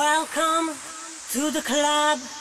Welcome to the club.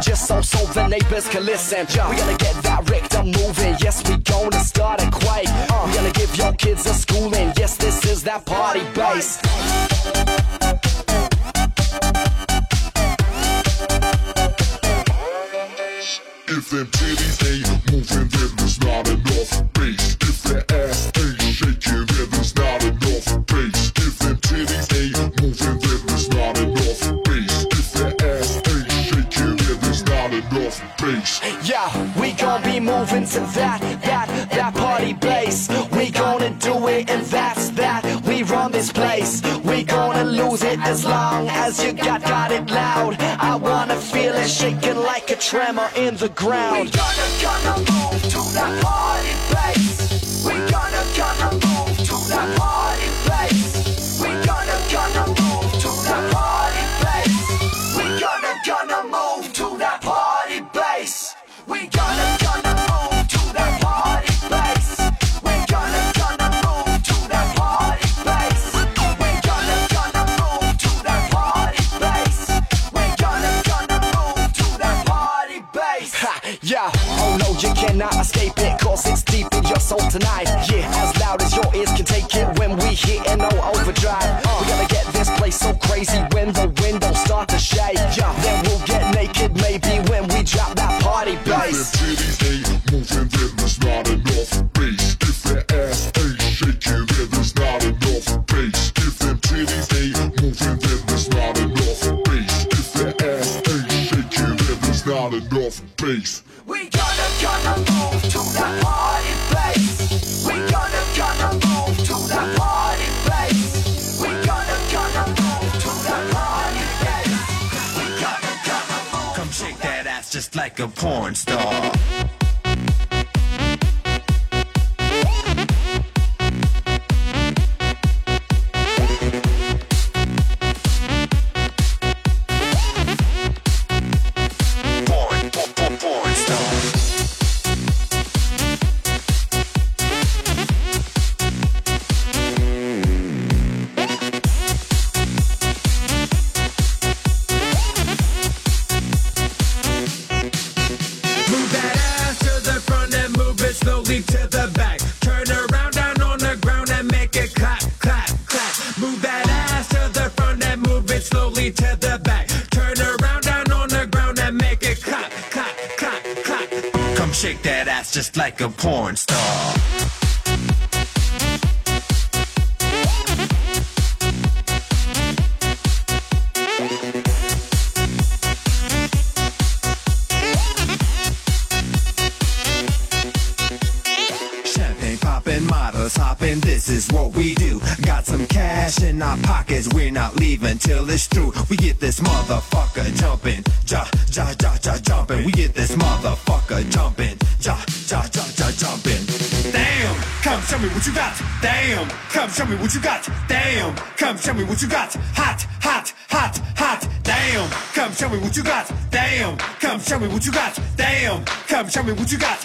just so so the neighbors can listen. We gonna get that rectum moving. Yes, we gonna start a quake. Uh, we gonna give your kids a schooling. Yes, this is that party bass. If them titties ain't moving, then there's not enough bass. We moving to that, that, that party place. We gonna do it, and that's that. We run this place. We gonna lose it as long as you got got it loud. I wanna feel it shaking like a tremor in the ground. We gonna gonna move to that party place. Tonight. Yeah, as loud as your ears can take it when we hit no overdrive. We gotta get this place so crazy when the windows start to shake. Yeah, then we'll get naked maybe when we drop that party If bass. them titties ain't moving, then there's not enough bass. If that ass ain't shaking, then there's not enough bass. If them titties ain't moving, then there's not enough bass. If that ass ain't shaking, then there's not enough bass. Like a porn star. What you got. Hot, hot, hot, hot. Damn, come show me what you got. Damn, come show me what you got. Damn, come show me what you got.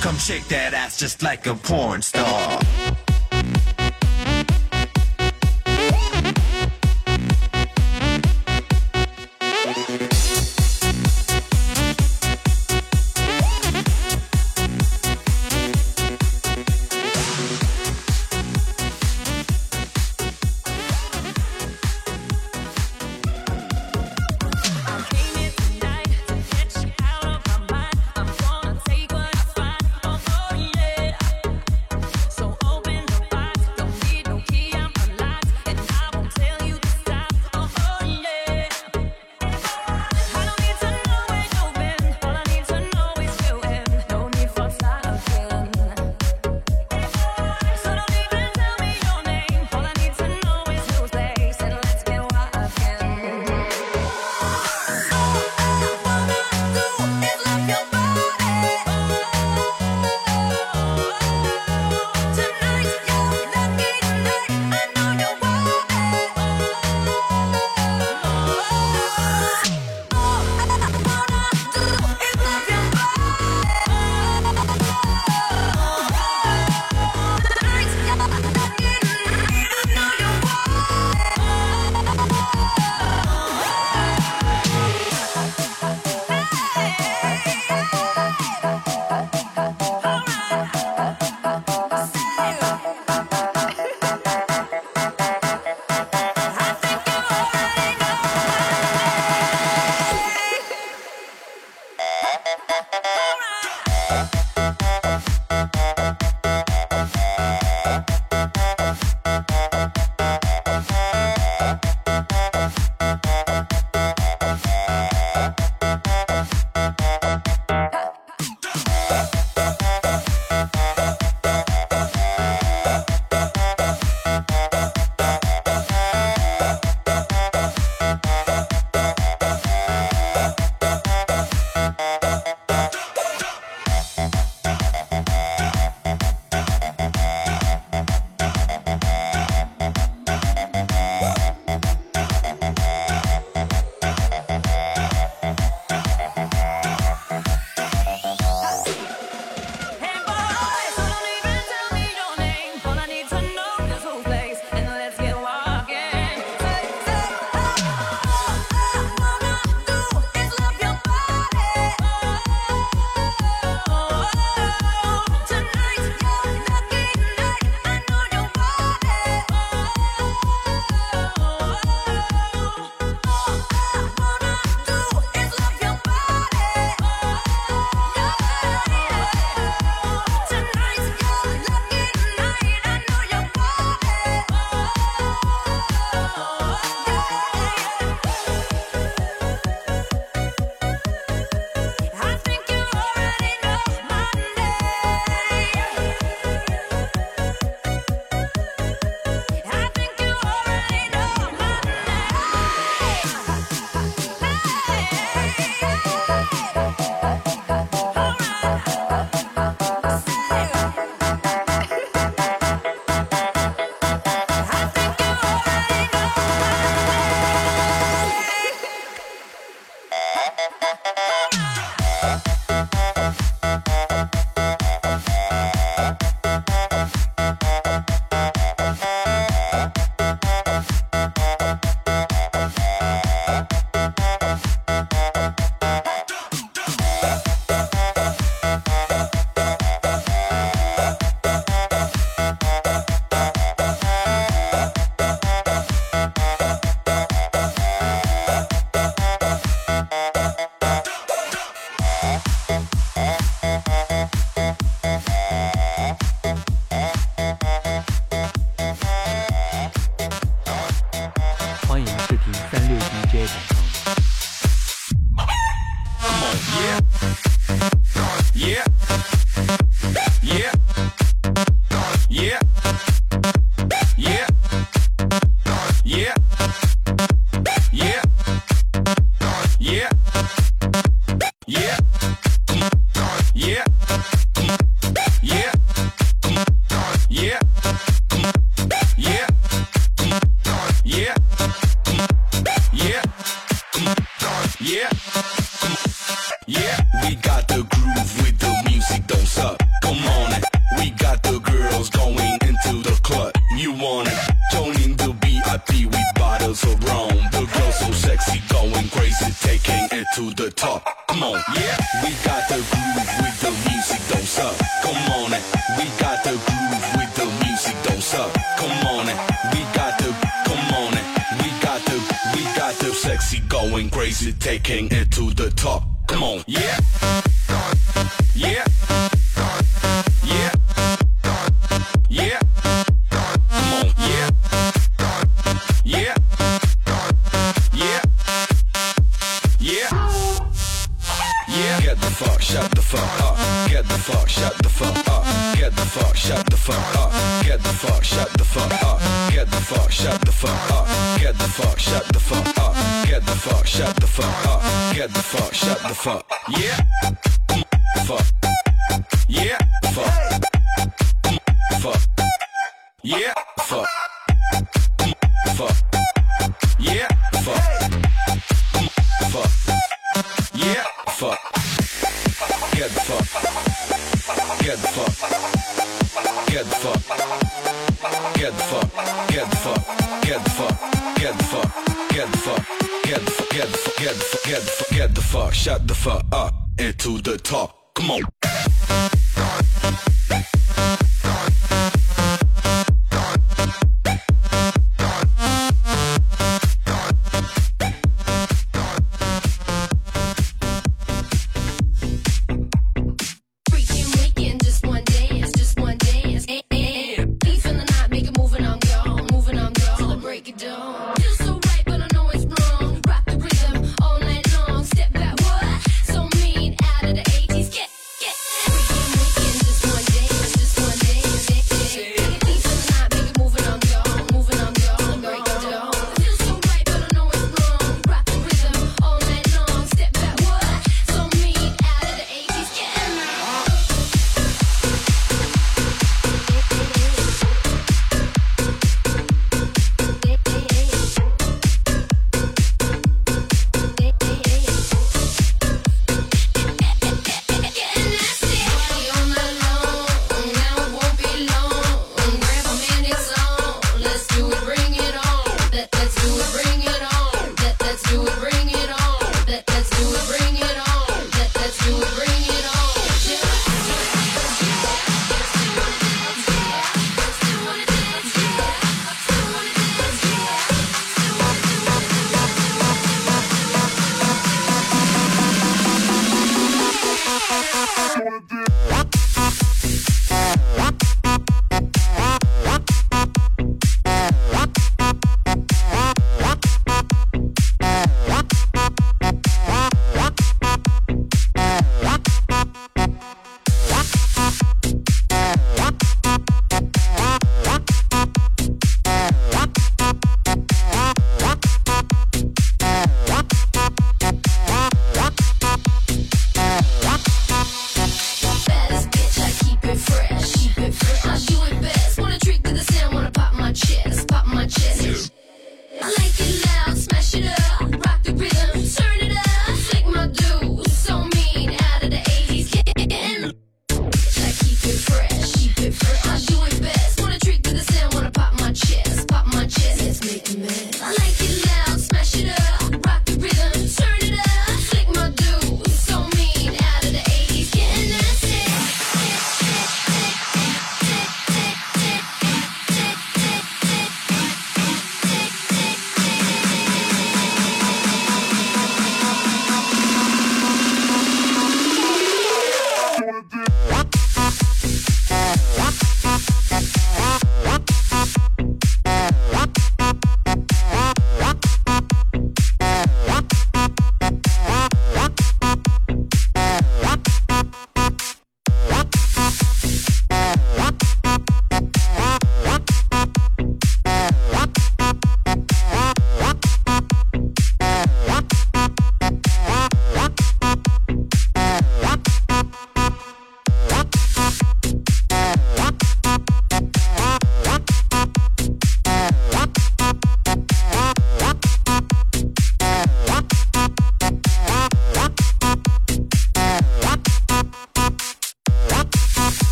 Come shake that ass just like a porn star.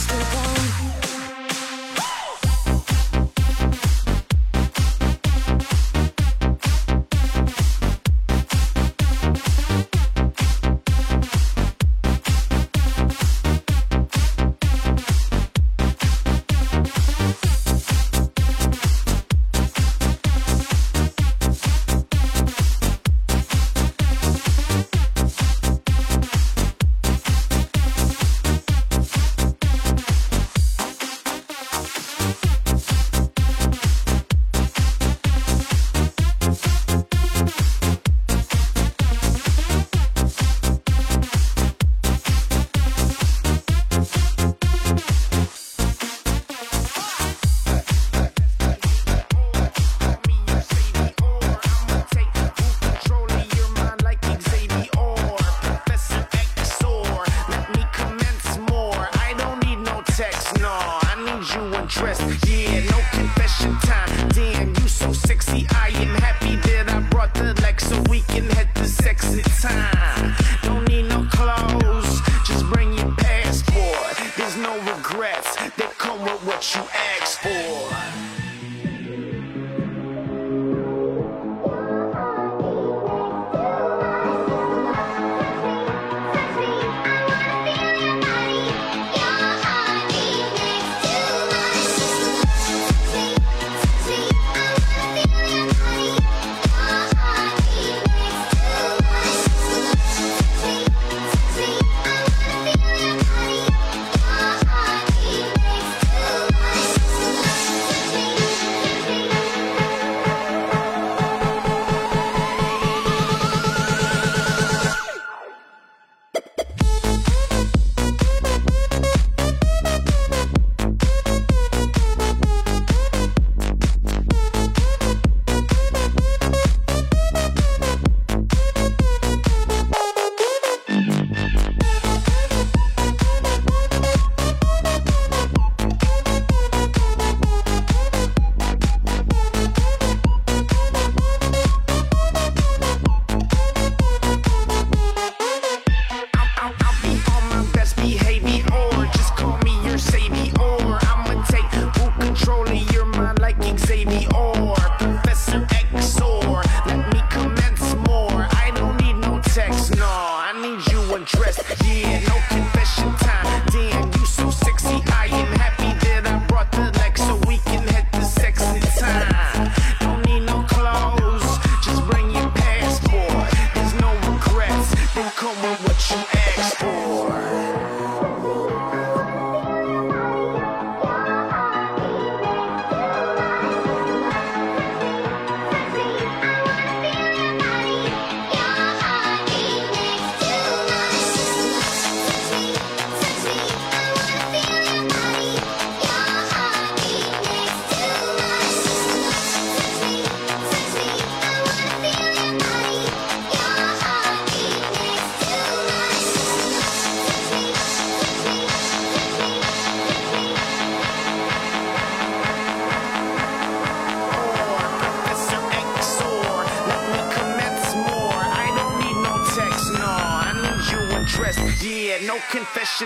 Still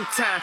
time.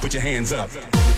Put your hands up.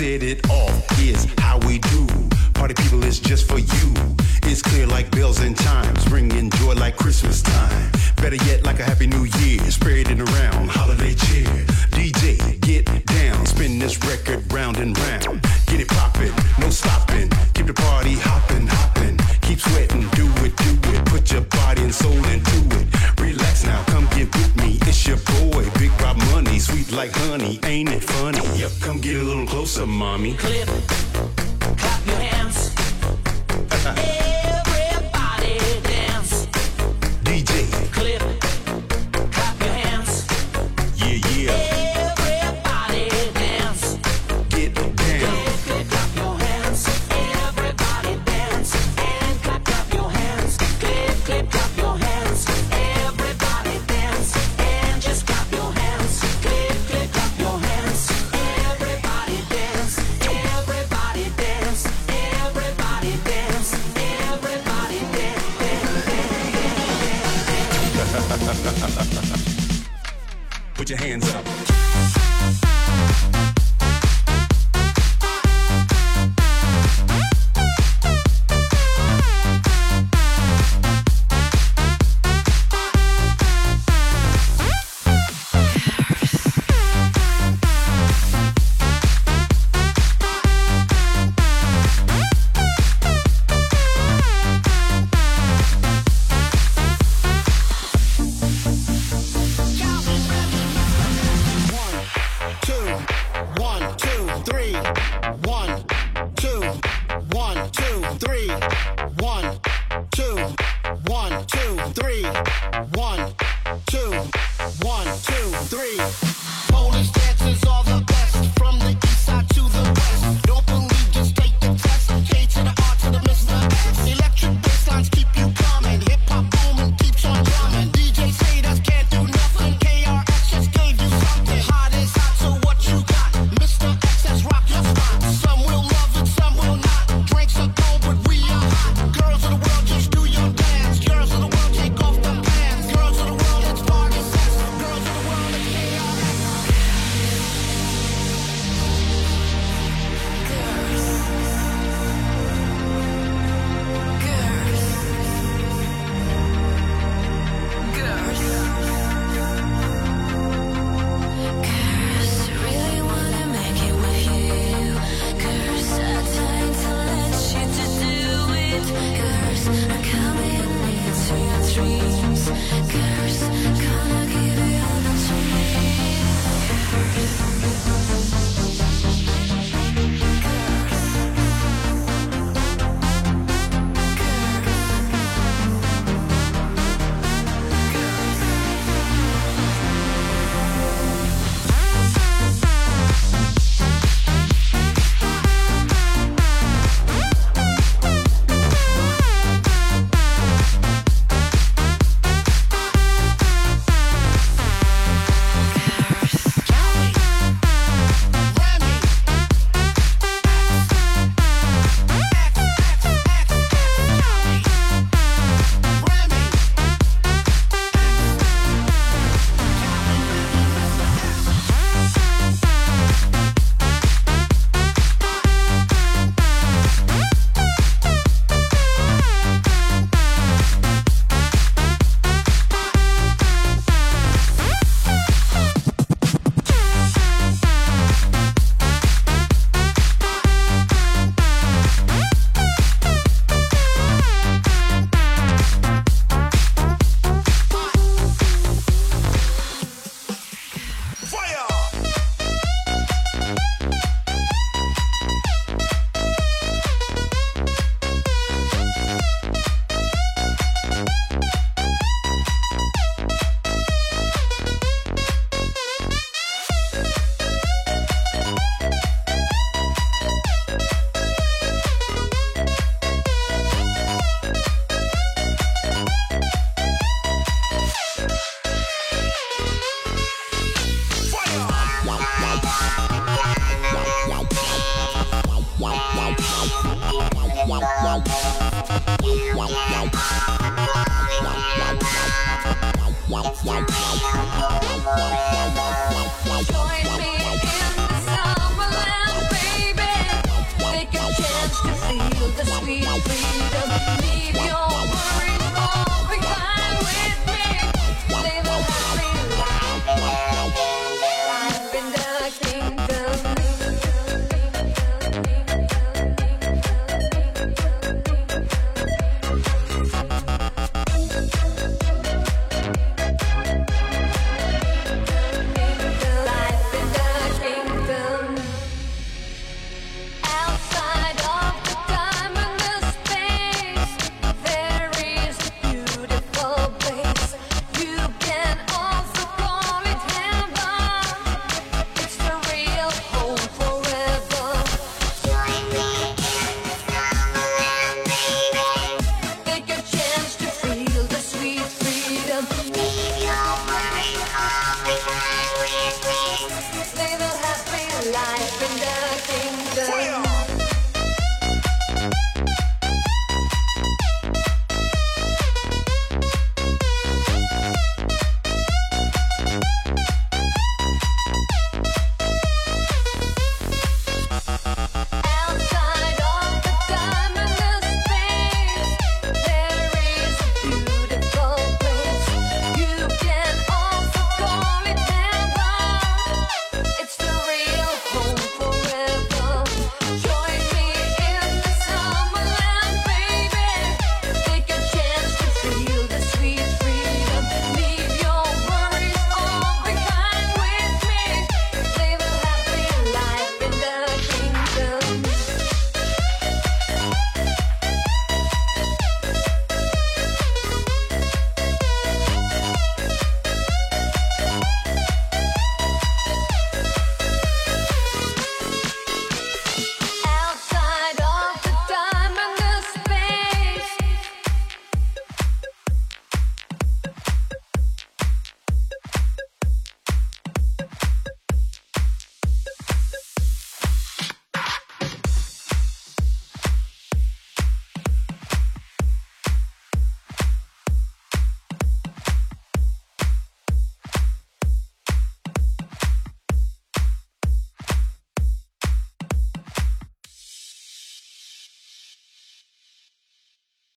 said it all.